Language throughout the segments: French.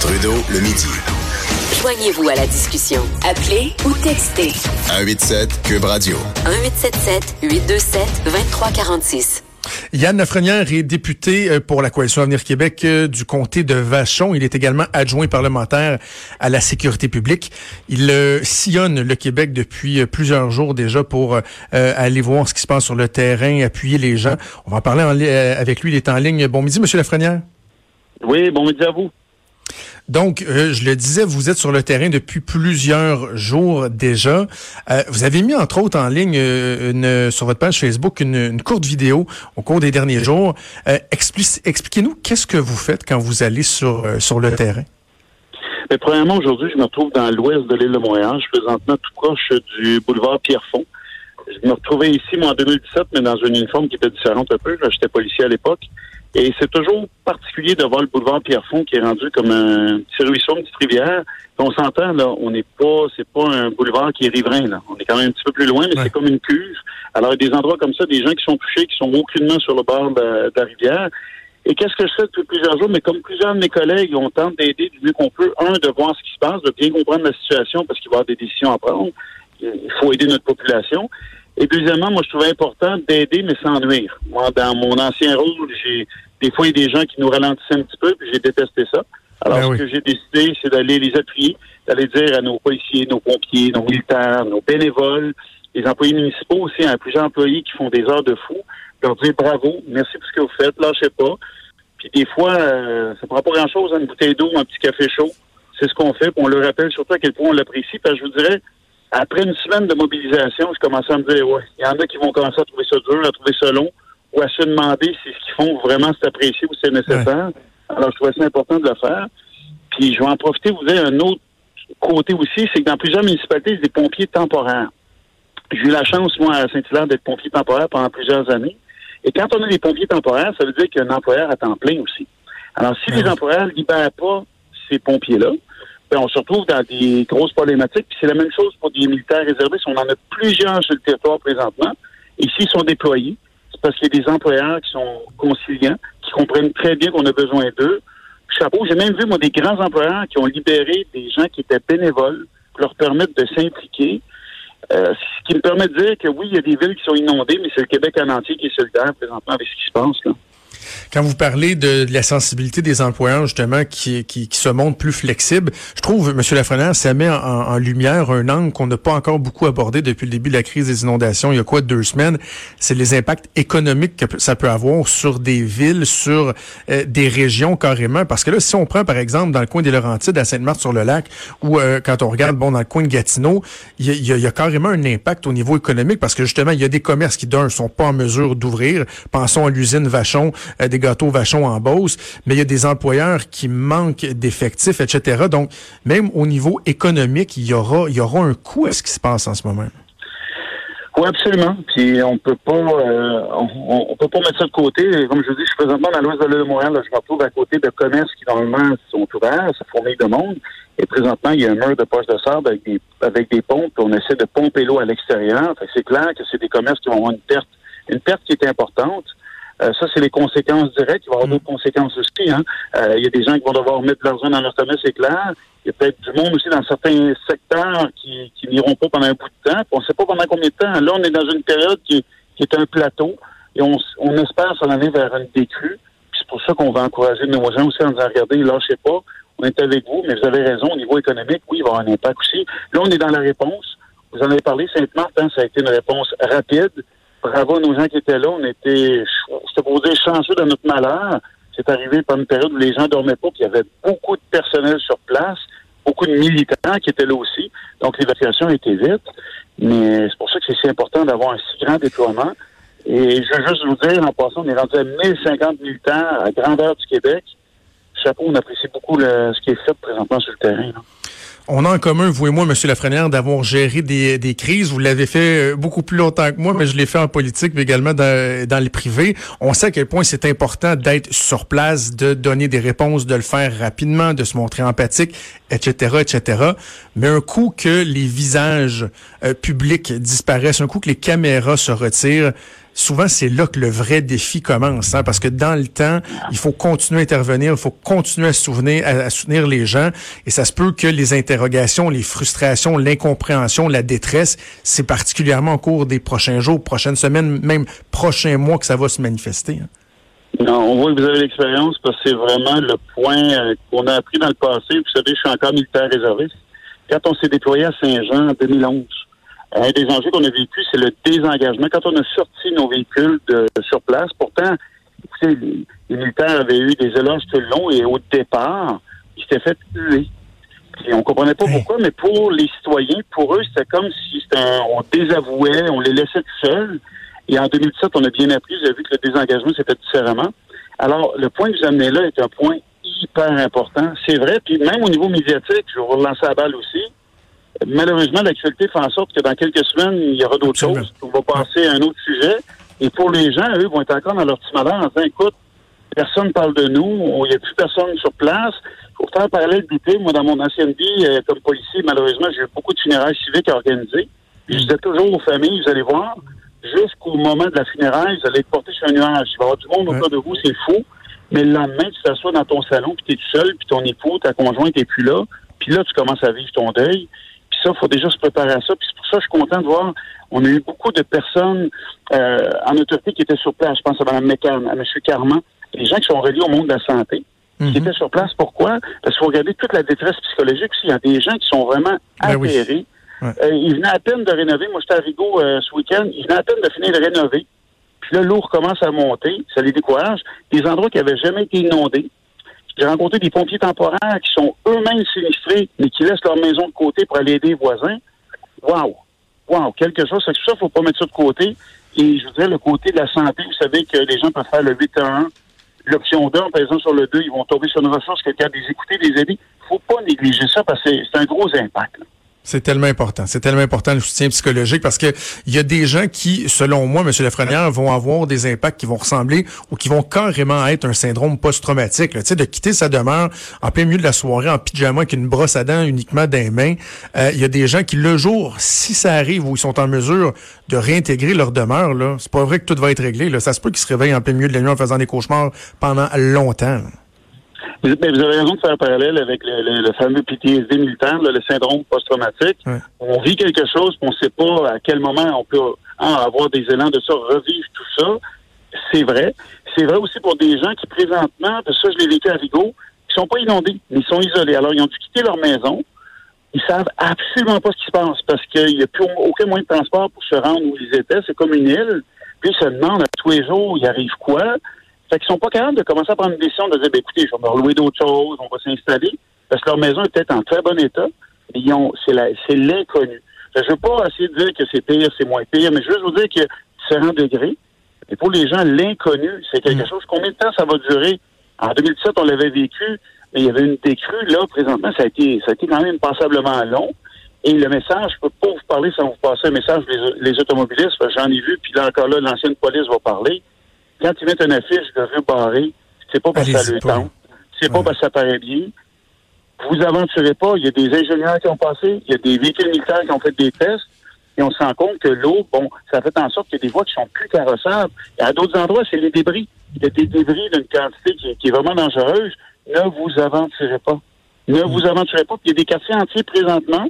Trudeau le midi. Joignez-vous à la discussion. Appelez ou textez. 187 Cube Radio. 1877 827 2346. Yann Lafrenière est député euh, pour la Coalition Avenir Québec euh, du comté de Vachon. Il est également adjoint parlementaire à la sécurité publique. Il euh, sillonne le Québec depuis plusieurs jours déjà pour aller voir ce qui se passe sur le terrain, appuyer les gens. On va en parler avec lui. Il est en ligne. Bon midi, Monsieur Lafrenière. Oui, bon midi à vous. Donc, euh, je le disais, vous êtes sur le terrain depuis plusieurs jours déjà. Euh, vous avez mis entre autres en ligne euh, une, sur votre page Facebook une, courte vidéo au cours des derniers jours. Expliquez-nous qu'est-ce que vous faites quand vous allez sur, sur le terrain? Mais premièrement, aujourd'hui, je me retrouve dans l'ouest de l'île de Montréal. Je suis présentement tout proche du boulevard Pierrefonds. Je me retrouvais ici, moi, en 2017, mais dans une uniforme qui était différente un peu. J'étais policier à l'époque. Et c'est toujours particulier de voir le boulevard Pierrefonds qui est rendu comme un petit ruisseau, une petite rivière. On s'entend, là, on n'est pas, c'est pas un boulevard qui est riverain, là. On est quand même un petit peu plus loin, mais c'est comme une cuve. Alors, il y a des endroits comme ça, des gens qui sont touchés, qui sont aucunement sur le bord de, la rivière. Et qu'est-ce que je fais depuis plusieurs jours? Mais comme plusieurs de mes collègues, on tente d'aider du mieux qu'on peut. Un, de voir ce qui se passe, de bien comprendre la situation parce qu'il va y avoir des décisions à prendre. Il faut aider notre population. Et deuxièmement, moi, je trouvais important d'aider, mais sans nuire. Moi, dans mon ancien rôle, j'ai des fois, il y a des gens qui nous ralentissaient un petit peu, puis j'ai détesté ça. Alors, ben ce que j'ai décidé, c'est d'aller les appuyer, d'aller dire à nos policiers, nos pompiers, nos militaires, nos bénévoles, les employés municipaux aussi, à plusieurs employés qui font des heures de fou, leur dire bravo, merci pour ce que vous faites, lâchez pas. Puis des fois, euh, ça prend pas grand-chose, une bouteille d'eau, un petit café chaud. C'est ce qu'on fait, puis on le rappelle surtout à quel point on l'apprécie, parce que je vous dirais, après une semaine de mobilisation, je commençais à me dire, ouais, il y en a qui vont commencer à trouver ça dur, à trouver ça long, ou à se demander si ce qu'ils font vraiment c'est apprécié ou c'est nécessaire. Alors, je trouvais ça important de le faire. Puis, je vais en profiter, vous avez un autre côté aussi, c'est que dans plusieurs municipalités, c'est des pompiers temporaires. J'ai eu la chance, moi, à Saint-Hilaire, d'être pompier temporaire pendant plusieurs années. Et quand on a des pompiers temporaires, ça veut dire qu'il y a un employeur à temps plein aussi. Alors, si les employeurs ne libèrent pas ces pompiers-là, ben, on se retrouve dans des grosses problématiques. Puis c'est la même chose pour des militaires réservistes. On en a plusieurs sur le territoire présentement. Et s'ils sont déployés, c'est parce qu'il y a des employeurs qui sont conciliants, qui comprennent très bien qu'on a besoin d'eux. Chapeau, j'ai même vu, moi, des grands employeurs qui ont libéré des gens qui étaient bénévoles pour leur permettre de s'impliquer. Euh, ce qui me permet de dire que oui, il y a des villes qui sont inondées, mais c'est le Québec en entier qui est solidaire présentement avec ce qui se passe. Là. Quand vous parlez de, la sensibilité des employeurs, justement, qui, qui, se montrent plus flexibles, je trouve, M. Lafrenière, ça met en, lumière un angle qu'on n'a pas encore beaucoup abordé depuis le début de la crise des inondations, il y a quoi, deux semaines, c'est les impacts économiques que ça peut avoir sur des villes, sur euh, des régions carrément. Parce que là, si on prend, par exemple, dans le coin des Laurentides, à Sainte-Marthe-sur-le-Lac, ou euh, quand on regarde, bon, dans le coin de Gatineau, il y, a, y a carrément un impact au niveau économique parce que, justement, il y a des commerces qui, d'un, sont pas en mesure d'ouvrir. Pensons à l'usine Vachon, des gâteaux Vachon en Beauce, mais il y a des employeurs qui manquent d'effectifs, etc. Donc, même au niveau économique, il y aura, y aura un coût à ce qui se passe en ce moment. Oui, absolument. Puis on peut pas euh, on, peut pas mettre ça de côté. Comme je vous dis, je suis présentement dans l'ouest de l'île de Montréal. je me retrouve à côté de commerces qui normalement sont ouverts, ça fournit de monde. Et présentement, il y a un mur de poche de sable avec des avec des pompes. On essaie de pomper l'eau à l'extérieur. C'est clair que c'est des commerces qui vont avoir une perte, une perte qui est importante. Euh, ça, c'est les conséquences directes. Il va y avoir mm. d'autres conséquences aussi. Hein. Euh, il y a des gens qui vont devoir mettre de l'argent dans leur commerce, c'est clair. Il y a peut-être du monde aussi dans certains secteurs qui, qui n'iront pas pendant un bout de temps. on ne sait pas pendant combien de temps. Là, on est dans une période qui, qui est un plateau et on, on espère s'en aller vers une décrue. C'est pour ça qu'on va encourager nos gens aussi en disant, regardez, lâchez pas, on est avec vous, mais vous avez raison, au niveau économique, oui, il va y avoir un impact aussi. Là, on est dans la réponse. Vous en avez parlé, Sainte-Marthe, hein, ça a été une réponse rapide bravo à nos gens qui étaient là. On était, dire, chanceux de notre malheur. C'est arrivé par une période où les gens dormaient pas, puis il y avait beaucoup de personnel sur place, beaucoup de militants qui étaient là aussi. Donc l'évacuation été vite. Mais c'est pour ça que c'est si important d'avoir un si grand déploiement. Et je veux juste vous dire, en passant, on est rendu à 1050 militants à grandeur du Québec. Chapeau, on apprécie beaucoup ce qui est fait présentement sur le terrain. On a en commun, vous et moi, M. Lafrenière, d'avoir géré des, crises. Vous l'avez fait euh, beaucoup plus longtemps que moi, mais je l'ai fait en politique, mais également dans, dans les privés. On sait à quel point c'est important d'être sur place, de donner des réponses, de le faire rapidement, de se montrer empathique, etc., etc. Mais un coup que les visages euh, publics disparaissent, un coup que les caméras se retirent, souvent c'est là que le vrai défi commence, hein, parce que dans le temps, il faut continuer à intervenir, il faut continuer à souvenir, à, soutenir les gens, et ça se peut que les interrogations, les frustrations, l'incompréhension, la détresse, c'est particulièrement au cours des prochains jours, prochaines semaines, même prochains mois que ça va se manifester. Hein. Non, on voit que vous avez l'expérience parce que c'est vraiment le point euh, qu'on a appris dans le passé. Vous savez, je suis encore militaire réserviste. Quand on s'est déployé à Saint-Jean en 2011, un des enjeux qu'on a vécu, c'est le désengagement. Quand on a sorti nos véhicules de, sur place, pourtant, les, les militaires avaient eu des éloges tout le long et au départ, ils s'étaient fait tuer. Et on comprenait pas pourquoi, mais pour les citoyens, pour eux, c'était comme si on désavouait, on les laissait tout seuls. Et en 2017, on a bien appris, vous avez vu que le désengagement s'est fait différemment. Alors, le point que vous amenez là est un point hyper important. C'est vrai, puis même au niveau médiatique, je vais vous relancer la balle aussi. Malheureusement, l'actualité fait en sorte que dans quelques semaines, il y aura d'autres choses. On va passer à un autre sujet. Et pour les gens, eux, vont être encore dans leur petit malheur en disant, écoute, personne ne parle de nous, il n'y a plus personne sur place. Pour faire parallèle d'été, moi, dans mon ancienne vie, euh, comme policier, malheureusement, j'ai eu beaucoup de funérailles civiques organisées. je disais toujours aux familles, vous allez voir, jusqu'au moment de la funéraille, vous allez être porté sur un nuage. Il va y avoir du monde autour de vous, c'est fou. Mais le lendemain, tu t'assois dans ton salon, puis tu es tout seul, puis ton époux, ta conjointe n'est plus là. Puis là, tu commences à vivre ton deuil. Ça, il faut déjà se préparer à ça. Puis c'est pour ça que je suis content de voir, on a eu beaucoup de personnes euh, en autorité qui étaient sur place. Je pense à Mme McCann, à M. Carman, des gens qui sont reliés au monde de la santé, qui mhm. étaient sur place. Pourquoi? Parce qu'il faut regarder toute la détresse psychologique. Il y a des gens qui sont vraiment ben atterrés. Euh, il venait à peine de rénover. Moi, j'étais à Rigaud euh, ce week-end. Il venait à peine de finir de rénover. Puis là, l'eau commence à monter. Ça les décourage. Des endroits qui n'avaient jamais été inondés. J'ai rencontré des pompiers temporaires qui sont eux-mêmes sinistrés, mais qui laissent leur maison de côté pour aller aider les voisins. Waouh! Waouh! Quelque chose. C'est que ça, faut pas mettre ça de côté. Et je voudrais le côté de la santé. Vous savez que les gens peuvent faire le 8 à 1. L'option 2, par exemple, sur le 2, ils vont tomber sur une ressource, quelqu'un des écouter, des aider. faut pas négliger ça parce que c'est un gros impact. C'est tellement important. C'est tellement important le soutien psychologique parce que il y a des gens qui, selon moi, M. Lafrenière, vont avoir des impacts qui vont ressembler ou qui vont carrément être un syndrome post-traumatique. Tu sais, de quitter sa demeure en plein milieu de la soirée en pyjama avec une brosse à dents uniquement des mains. Euh, il y a des gens qui, le jour, si ça arrive où ils sont en mesure de réintégrer leur demeure, là, c'est pas vrai que tout va être réglé. Là. Ça se peut qu'ils se réveillent en plein milieu de la nuit en faisant des cauchemars pendant longtemps. Vous, avez raison de faire un parallèle avec le, fameux PTSD militaire, le syndrome post-traumatique. On vit quelque chose, on ne sait pas à quel moment on peut hein, avoir des élans de ça, revivre tout ça. C'est vrai. C'est vrai aussi pour des gens qui, présentement, de ça, je l'ai vécu à Rigaud, qui sont pas inondés, mais ils sont isolés. Alors, ils ont dû quitter leur maison. Ils savent absolument pas ce qui se passe parce qu'il n'y a plus aucun moyen de transport pour se rendre où ils étaient. C'est comme une île. Puis ils se demandent à tous les jours, il arrive quoi? Fait qu'ils sont pas capables de commencer à prendre une décision de dire, ben, écoutez, je vais me relouer d'autres choses, on va s'installer, parce que leur maison est peut-être en très bon état, mais ils ont, c'est c'est l'inconnu. Je veux pas essayer de dire que c'est pire, c'est moins pire, mais je veux vous dire que différents degrés. Et pour les gens, l'inconnu, c'est quelque mm. chose. Combien de temps ça va durer? En 2017, on l'avait vécu, mais il y avait une décrue. Là, présentement, ça a été, ça a été quand même passablement long. Et le message, je peux pas vous parler sans vous passer un message les, les automobilistes, j'en ai vu, puis là encore là, l'ancienne police va parler quand ils mettent une affiche de rue barrée, c'est pas parce que ça le tente, c'est pas parce que ça paraît bien. Vous aventurez pas. Il y a des ingénieurs qui ont passé, il y a des véhicules militaires qui ont fait des tests, et on se rend compte que l'eau, bon, ça fait en sorte qu'il y a des voies qui sont plus carrossables. Et à d'autres endroits, c'est les débris. Il y a des débris d'une quantité qui, est vraiment dangereuse. Ne vous aventurez pas. Ne vous aventurez pas. Puis il y a des quartiers entiers présentement,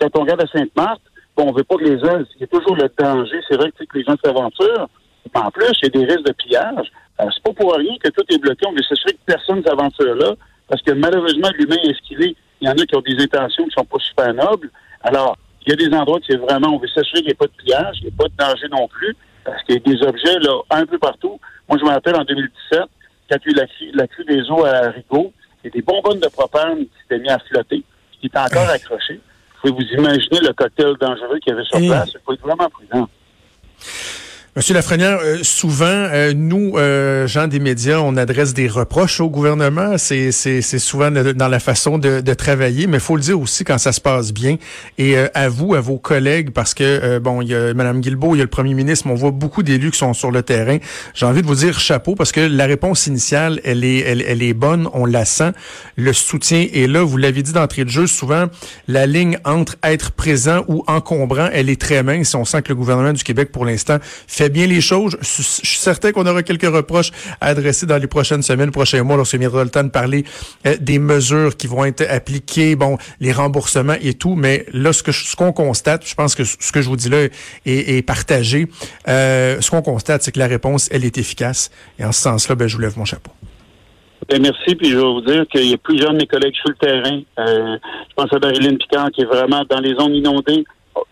quand on regarde à Sainte-Marthe, bon, on veut pas que les gens, il y a toujours le danger. C'est vrai que les gens s'aventurent, en plus, il y a des risques de pillage. Euh, c'est pas pour rien que tout est bloqué. On veut s'assurer que personne s'aventure là, parce que malheureusement, l'humain est ce qu'il est. Il y en a qui ont des intentions qui sont pas super nobles. Alors, il y a des endroits qui est vraiment, on veut s'assurer qu'il n'y ait pas de pillage, qu'il n'y ait pas de danger non plus, parce qu'il y a des objets là un peu partout. Moi, je me rappelle en 2017, quand il y a eu la, crue des eaux à Rigaud, il y a des bonbonnes de propane qui s'étaient mis à flotter, qui étaient encore accrochées. Vous pouvez vous imaginer le cocktail dangereux qu'il y avait sur place. Il faut être vraiment prudent. Monsieur Lafrenière, euh, souvent, euh, nous, euh, gens des médias, on adresse des reproches au gouvernement. C'est, souvent dans la façon de, de travailler, mais faut le dire aussi quand ça se passe bien. Et à vous, à vos collègues, parce que, bon, il y a Mme Guilbeault, il y a le premier ministre, on voit beaucoup d'élus qui sont sur le terrain. J'ai envie de vous dire chapeau, parce que la réponse initiale, elle est, elle, elle est bonne, on la sent. Le soutien est là. Vous l'avez dit d'entrée de jeu, souvent, la ligne entre être présent ou encombrant, elle est très mince. On sent que le gouvernement du Québec, pour l'instant, fait bien les choses. Je, suis certain qu'on aura quelques reproches à adresser dans les prochaines semaines, prochains mois, lorsqu'il viendra le temps de parler euh, des mesures qui vont être appliquées, bon, les remboursements et tout. Mais là, ce qu'on constate, je pense que ce que je vous dis là est, partagé. Euh, ce qu'on constate, c'est que la réponse, elle est efficace. Et en ce sens-là, ben, je vous lève mon chapeau. Ben, merci, puis je vais vous dire qu'il y a plusieurs de mes collègues sur le terrain. Euh, je pense à Marilyn Picard qui est vraiment dans les zones inondées.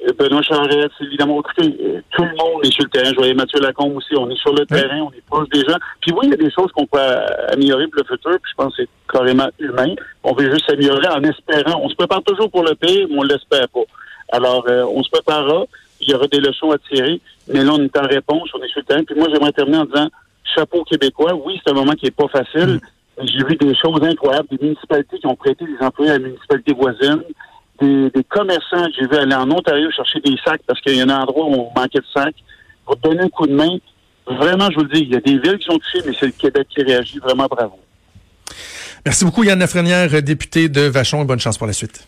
Euh, Benoît Charette, évidemment, écoutez, euh, tout le monde est sur le terrain. Je voyais Mathieu Lacombe aussi. On est sur le terrain, on est proche des gens. Puis oui, il y a des choses qu'on peut améliorer pour le futur, puis je pense que c'est carrément humain. On veut juste s'améliorer en espérant. On se prépare toujours pour le pire, mais on ne l'espère pas. Alors, on se préparera. Il y aura des leçons à tirer. Mais là, on est en réponse, on est sur le terrain. Puis moi, j'aimerais terminer en disant, chapeau québécois. Oui, c'est un moment qui est pas facile. J'ai vu des choses incroyables, des municipalités qui ont prêté des employés à la municipalité voisine, des, commerçants, j'ai vu aller en Ontario chercher des sacs parce qu'il y a un endroit où on manquait de sacs pour donner un coup de main. Vraiment, je vous le dis, il y a des villes qui sont touchées, mais c'est le Québec qui réagit. Vraiment bravo. Merci beaucoup, Yann Lafrenière, député de Vachon, et bonne chance pour la suite.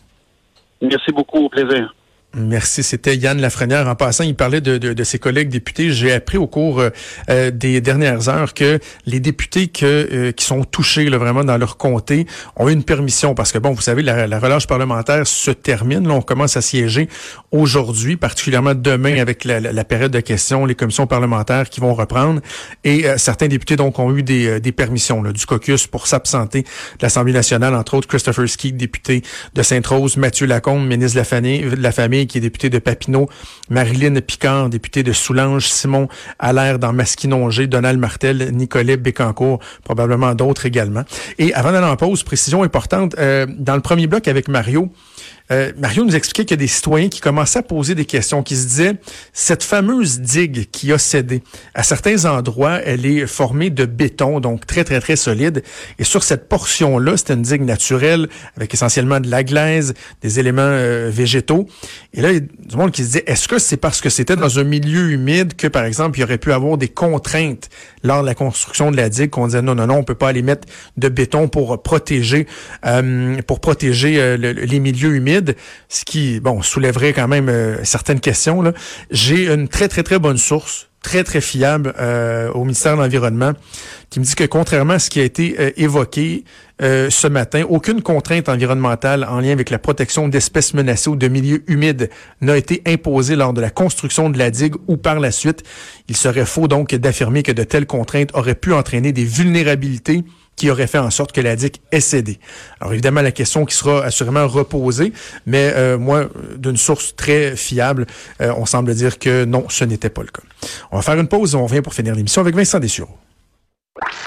Merci beaucoup, au plaisir. Merci. C'était Yann Lafrenière. En passant, il parlait de, de, ses collègues députés. J'ai appris au cours euh, des dernières heures que les députés que, euh, qui sont touchés là, vraiment dans leur comté ont eu une permission parce que, bon, vous savez, la, la relâche parlementaire se termine. Là, on commence à siéger aujourd'hui, particulièrement demain avec la, la, période de questions, les commissions parlementaires qui vont reprendre. Et euh, certains députés donc ont eu des, des permissions là, du caucus pour s'absenter de l'Assemblée nationale, entre autres Christopher Ski, député de Sainte-Rose, Mathieu Lacombe, ministre de la Famille, de la famille qui est député de Papineau, Marilyn Picard, député de Soulanges, Simon Allaire dans Masquinongé, Donald Martel, Nicolas Bécancourt, probablement d'autres également. Et avant d'aller en pause, précision importante, euh, dans le premier bloc avec Mario, euh, Mario nous expliquait qu'il y a des citoyens qui commençaient à poser des questions, qui se disaient, cette fameuse digue qui a cédé, à certains endroits, elle est formée de béton, donc très, très, très solide. Et sur cette portion-là, c'est une digue naturelle, avec essentiellement de la glaise, des éléments euh, végétaux. Et là, il y a du monde qui se dit, est-ce que c'est parce que c'était dans un milieu humide que, par exemple, il y aurait pu avoir des contraintes lors de la construction de la digue, qu'on disait, non, non, non, on peut pas aller mettre de béton pour protéger, euh, pour protéger les milieux humides? Ce qui, bon, soulèverait quand même euh, certaines questions. J'ai une très, très, très bonne source, très, très fiable euh, au ministère de l'Environnement, qui me dit que contrairement à ce qui a été euh, évoqué ce matin, aucune contrainte environnementale en lien avec la protection d'espèces menacées ou de milieux humides n'a été imposée lors de la construction de la digue ou par la suite. Il serait faux donc d'affirmer que de telles contraintes auraient pu entraîner des vulnérabilités qui aurait fait en sorte que la DIC ait cédé. Alors évidemment, la question qui sera assurément reposée, mais euh, moi, d'une source très fiable, euh, on semble dire que non, ce n'était pas le cas. On va faire une pause et on revient pour finir l'émission avec Vincent Dessureau.